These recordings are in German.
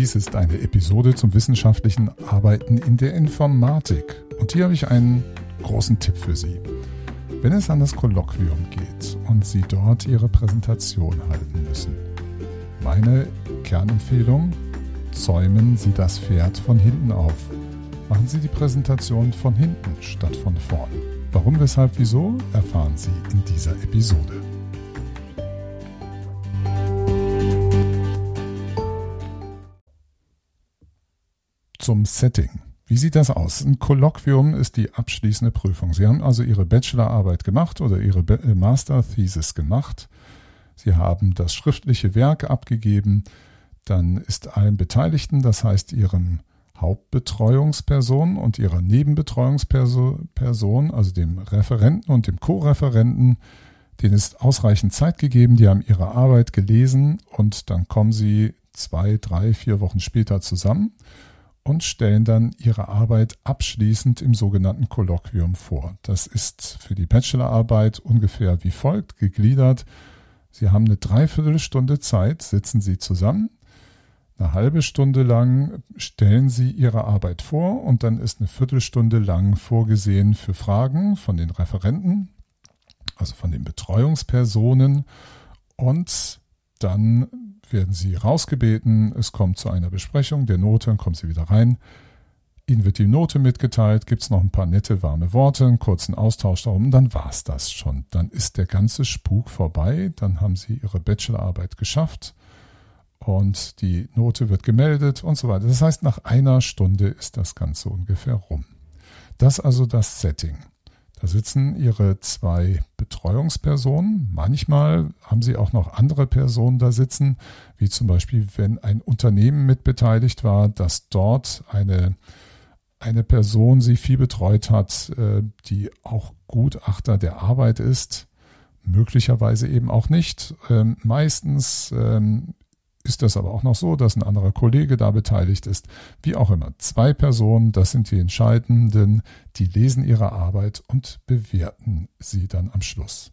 Dies ist eine Episode zum wissenschaftlichen Arbeiten in der Informatik. Und hier habe ich einen großen Tipp für Sie. Wenn es an das Kolloquium geht und Sie dort Ihre Präsentation halten müssen, meine Kernempfehlung, zäumen Sie das Pferd von hinten auf. Machen Sie die Präsentation von hinten statt von vorn. Warum, weshalb, wieso, erfahren Sie in dieser Episode. Zum Setting. Wie sieht das aus? Ein Kolloquium ist die abschließende Prüfung. Sie haben also Ihre Bachelorarbeit gemacht oder Ihre äh, Master-Thesis gemacht. Sie haben das schriftliche Werk abgegeben. Dann ist allen Beteiligten, das heißt Ihrem Hauptbetreuungsperson und ihrer Nebenbetreuungsperson, also dem Referenten und dem Co-Referenten, denen ist ausreichend Zeit gegeben, die haben ihre Arbeit gelesen und dann kommen sie zwei, drei, vier Wochen später zusammen und stellen dann ihre Arbeit abschließend im sogenannten Kolloquium vor. Das ist für die Bachelorarbeit ungefähr wie folgt gegliedert. Sie haben eine Dreiviertelstunde Zeit, sitzen Sie zusammen, eine halbe Stunde lang stellen Sie Ihre Arbeit vor und dann ist eine Viertelstunde lang vorgesehen für Fragen von den Referenten, also von den Betreuungspersonen und dann werden Sie rausgebeten, es kommt zu einer Besprechung der Note, dann kommen Sie wieder rein. Ihnen wird die Note mitgeteilt, gibt es noch ein paar nette, warme Worte, einen kurzen Austausch darum, dann war's das schon. Dann ist der ganze Spuk vorbei, dann haben Sie Ihre Bachelorarbeit geschafft und die Note wird gemeldet und so weiter. Das heißt, nach einer Stunde ist das Ganze ungefähr rum. Das also das Setting. Da sitzen ihre zwei Betreuungspersonen. Manchmal haben sie auch noch andere Personen da sitzen, wie zum Beispiel, wenn ein Unternehmen mitbeteiligt war, dass dort eine, eine Person sie viel betreut hat, äh, die auch Gutachter der Arbeit ist. Möglicherweise eben auch nicht. Ähm, meistens ähm, ist das aber auch noch so, dass ein anderer Kollege da beteiligt ist. Wie auch immer, zwei Personen, das sind die Entscheidenden, die lesen ihre Arbeit und bewerten sie dann am Schluss.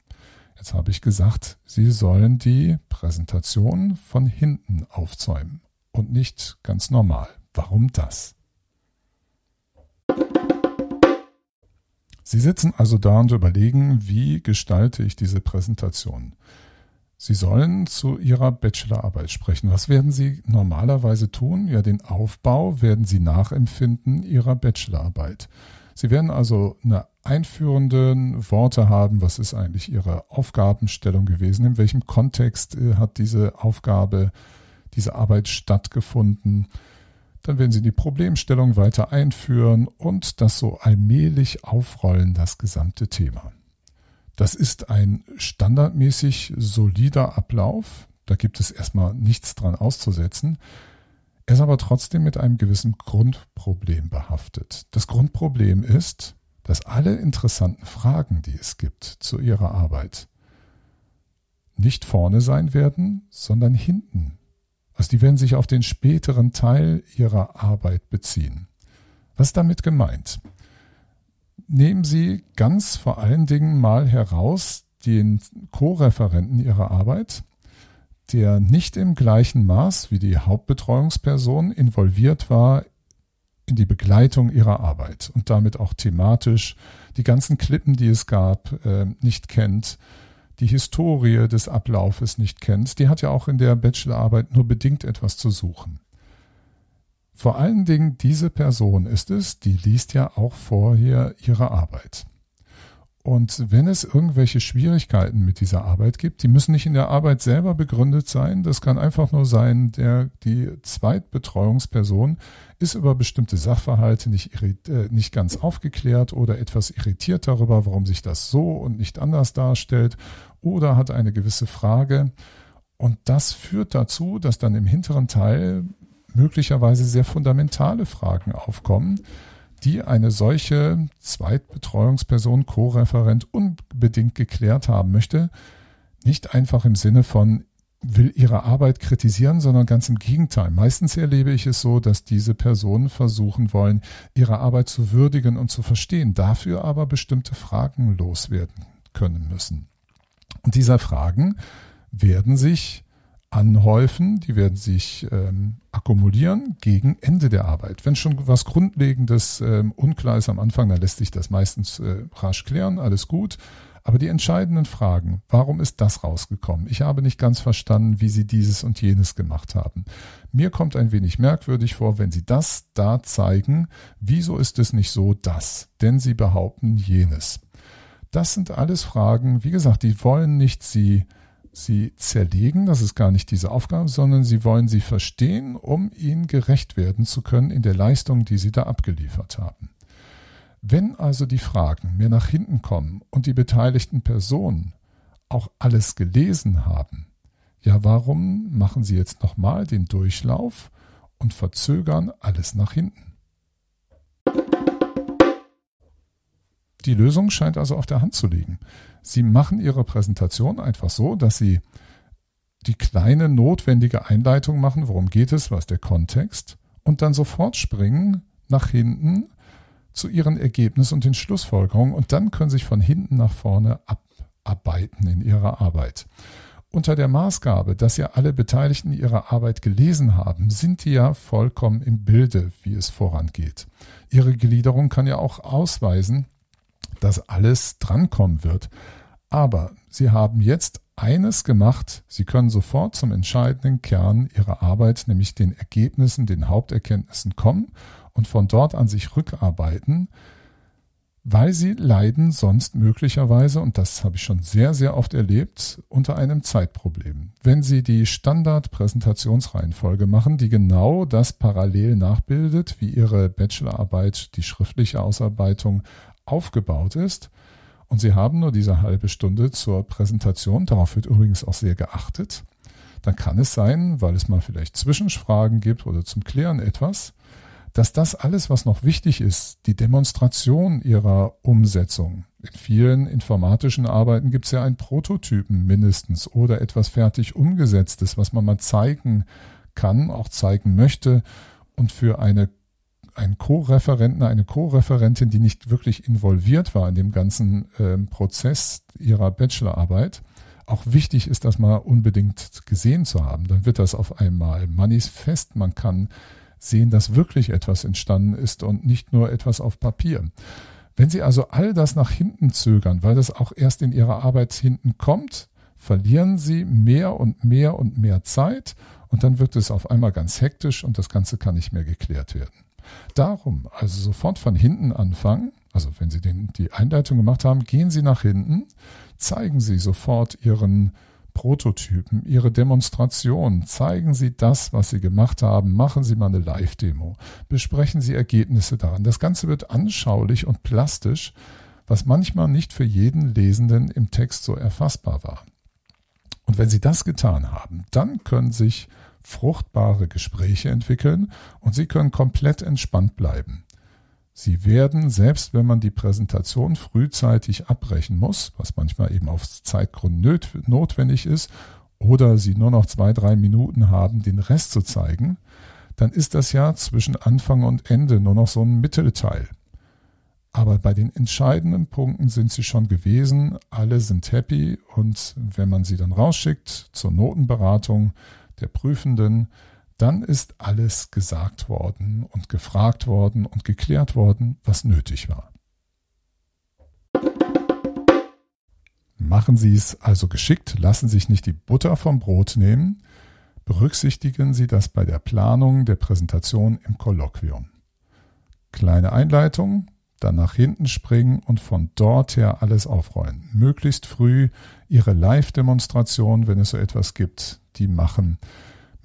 Jetzt habe ich gesagt, Sie sollen die Präsentation von hinten aufzäumen und nicht ganz normal. Warum das? Sie sitzen also da und überlegen, wie gestalte ich diese Präsentation. Sie sollen zu Ihrer Bachelorarbeit sprechen. Was werden Sie normalerweise tun? Ja, den Aufbau werden Sie nachempfinden Ihrer Bachelorarbeit. Sie werden also eine einführenden Worte haben. Was ist eigentlich Ihre Aufgabenstellung gewesen? In welchem Kontext äh, hat diese Aufgabe, diese Arbeit stattgefunden? Dann werden Sie die Problemstellung weiter einführen und das so allmählich aufrollen, das gesamte Thema. Das ist ein standardmäßig solider Ablauf. Da gibt es erstmal nichts dran auszusetzen. Er ist aber trotzdem mit einem gewissen Grundproblem behaftet. Das Grundproblem ist, dass alle interessanten Fragen, die es gibt zu Ihrer Arbeit, nicht vorne sein werden, sondern hinten. Also die werden sich auf den späteren Teil Ihrer Arbeit beziehen. Was ist damit gemeint? Nehmen Sie ganz vor allen Dingen mal heraus den Co-Referenten Ihrer Arbeit, der nicht im gleichen Maß wie die Hauptbetreuungsperson involviert war in die Begleitung ihrer Arbeit und damit auch thematisch die ganzen Klippen, die es gab, äh, nicht kennt, die Historie des Ablaufes nicht kennt. Die hat ja auch in der Bachelorarbeit nur bedingt etwas zu suchen. Vor allen Dingen diese Person ist es, die liest ja auch vorher ihre Arbeit. Und wenn es irgendwelche Schwierigkeiten mit dieser Arbeit gibt, die müssen nicht in der Arbeit selber begründet sein. Das kann einfach nur sein, der, die Zweitbetreuungsperson ist über bestimmte Sachverhalte nicht, äh, nicht ganz aufgeklärt oder etwas irritiert darüber, warum sich das so und nicht anders darstellt oder hat eine gewisse Frage. Und das führt dazu, dass dann im hinteren Teil möglicherweise sehr fundamentale Fragen aufkommen, die eine solche Zweitbetreuungsperson, Co-Referent unbedingt geklärt haben möchte. Nicht einfach im Sinne von, will ihre Arbeit kritisieren, sondern ganz im Gegenteil. Meistens erlebe ich es so, dass diese Personen versuchen wollen, ihre Arbeit zu würdigen und zu verstehen, dafür aber bestimmte Fragen loswerden können müssen. Und diese Fragen werden sich anhäufen, die werden sich ähm, akkumulieren gegen Ende der Arbeit. Wenn schon was Grundlegendes ähm, unklar ist am Anfang, dann lässt sich das meistens äh, rasch klären, alles gut. Aber die entscheidenden Fragen, warum ist das rausgekommen? Ich habe nicht ganz verstanden, wie Sie dieses und jenes gemacht haben. Mir kommt ein wenig merkwürdig vor, wenn Sie das da zeigen, wieso ist es nicht so das? Denn Sie behaupten jenes. Das sind alles Fragen, wie gesagt, die wollen nicht Sie sie zerlegen, das ist gar nicht diese Aufgabe, sondern sie wollen sie verstehen, um ihnen gerecht werden zu können in der Leistung, die sie da abgeliefert haben. Wenn also die Fragen mehr nach hinten kommen und die beteiligten Personen auch alles gelesen haben, ja, warum machen sie jetzt nochmal den Durchlauf und verzögern alles nach hinten? Die Lösung scheint also auf der Hand zu liegen. Sie machen Ihre Präsentation einfach so, dass Sie die kleine notwendige Einleitung machen, worum geht es, was der Kontext, und dann sofort springen nach hinten zu ihren Ergebnissen und den Schlussfolgerungen und dann können sich von hinten nach vorne abarbeiten in ihrer Arbeit. Unter der Maßgabe, dass ja alle Beteiligten ihre Arbeit gelesen haben, sind die ja vollkommen im Bilde, wie es vorangeht. Ihre Gliederung kann ja auch ausweisen, dass alles drankommen wird. Aber sie haben jetzt eines gemacht, sie können sofort zum entscheidenden Kern ihrer Arbeit, nämlich den Ergebnissen, den Haupterkenntnissen kommen und von dort an sich rückarbeiten, weil sie leiden sonst möglicherweise, und das habe ich schon sehr, sehr oft erlebt, unter einem Zeitproblem. Wenn Sie die Standard-Präsentationsreihenfolge machen, die genau das parallel nachbildet, wie Ihre Bachelorarbeit, die schriftliche Ausarbeitung aufgebaut ist, und Sie haben nur diese halbe Stunde zur Präsentation, darauf wird übrigens auch sehr geachtet, dann kann es sein, weil es mal vielleicht Zwischenfragen gibt oder zum Klären etwas, dass das alles, was noch wichtig ist, die Demonstration ihrer Umsetzung. In vielen informatischen Arbeiten gibt es ja einen Prototypen mindestens oder etwas fertig umgesetztes, was man mal zeigen kann, auch zeigen möchte. Und für eine ein Co-Referenten, eine Co-Referentin, die nicht wirklich involviert war in dem ganzen äh, Prozess ihrer Bachelorarbeit, auch wichtig ist, das mal unbedingt gesehen zu haben. Dann wird das auf einmal manifest. Man kann sehen, dass wirklich etwas entstanden ist und nicht nur etwas auf Papier. Wenn Sie also all das nach hinten zögern, weil das auch erst in Ihrer Arbeit hinten kommt, verlieren Sie mehr und mehr und mehr Zeit und dann wird es auf einmal ganz hektisch und das Ganze kann nicht mehr geklärt werden. Darum also sofort von hinten anfangen, also wenn Sie den, die Einleitung gemacht haben, gehen Sie nach hinten, zeigen Sie sofort Ihren Prototypen, Ihre Demonstration. Zeigen Sie das, was Sie gemacht haben. Machen Sie mal eine Live-Demo. Besprechen Sie Ergebnisse daran. Das Ganze wird anschaulich und plastisch, was manchmal nicht für jeden Lesenden im Text so erfassbar war. Und wenn Sie das getan haben, dann können sich fruchtbare Gespräche entwickeln und Sie können komplett entspannt bleiben. Sie werden, selbst wenn man die Präsentation frühzeitig abbrechen muss, was manchmal eben aus Zeitgründen notwendig ist, oder Sie nur noch zwei, drei Minuten haben, den Rest zu zeigen, dann ist das ja zwischen Anfang und Ende nur noch so ein Mittelteil. Aber bei den entscheidenden Punkten sind sie schon gewesen, alle sind happy und wenn man sie dann rausschickt zur Notenberatung der Prüfenden, dann ist alles gesagt worden und gefragt worden und geklärt worden, was nötig war. Machen Sie es also geschickt, lassen Sie sich nicht die Butter vom Brot nehmen, berücksichtigen Sie das bei der Planung der Präsentation im Kolloquium. Kleine Einleitung, dann nach hinten springen und von dort her alles aufrollen. Möglichst früh Ihre Live-Demonstration, wenn es so etwas gibt, die machen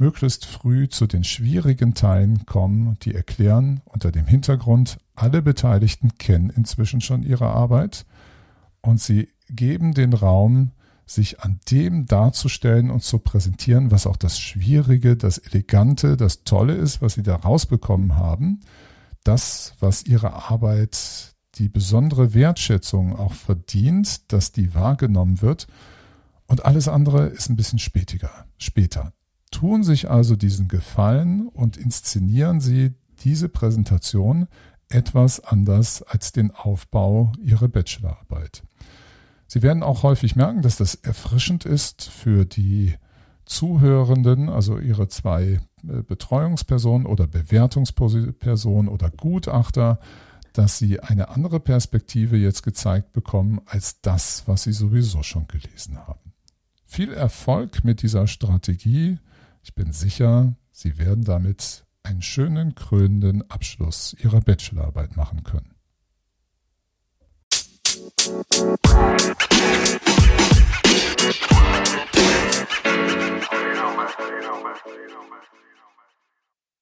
möglichst früh zu den schwierigen Teilen kommen, die erklären unter dem Hintergrund, alle Beteiligten kennen inzwischen schon ihre Arbeit und sie geben den Raum, sich an dem darzustellen und zu präsentieren, was auch das Schwierige, das Elegante, das Tolle ist, was sie da rausbekommen haben, das, was ihre Arbeit die besondere Wertschätzung auch verdient, dass die wahrgenommen wird. Und alles andere ist ein bisschen spätiger, später tun sich also diesen Gefallen und inszenieren sie diese Präsentation etwas anders als den Aufbau ihrer Bachelorarbeit. Sie werden auch häufig merken, dass das erfrischend ist für die Zuhörenden, also Ihre zwei äh, Betreuungspersonen oder Bewertungspersonen oder Gutachter, dass Sie eine andere Perspektive jetzt gezeigt bekommen als das, was Sie sowieso schon gelesen haben. Viel Erfolg mit dieser Strategie. Ich bin sicher, Sie werden damit einen schönen krönenden Abschluss Ihrer Bachelorarbeit machen können. Thank.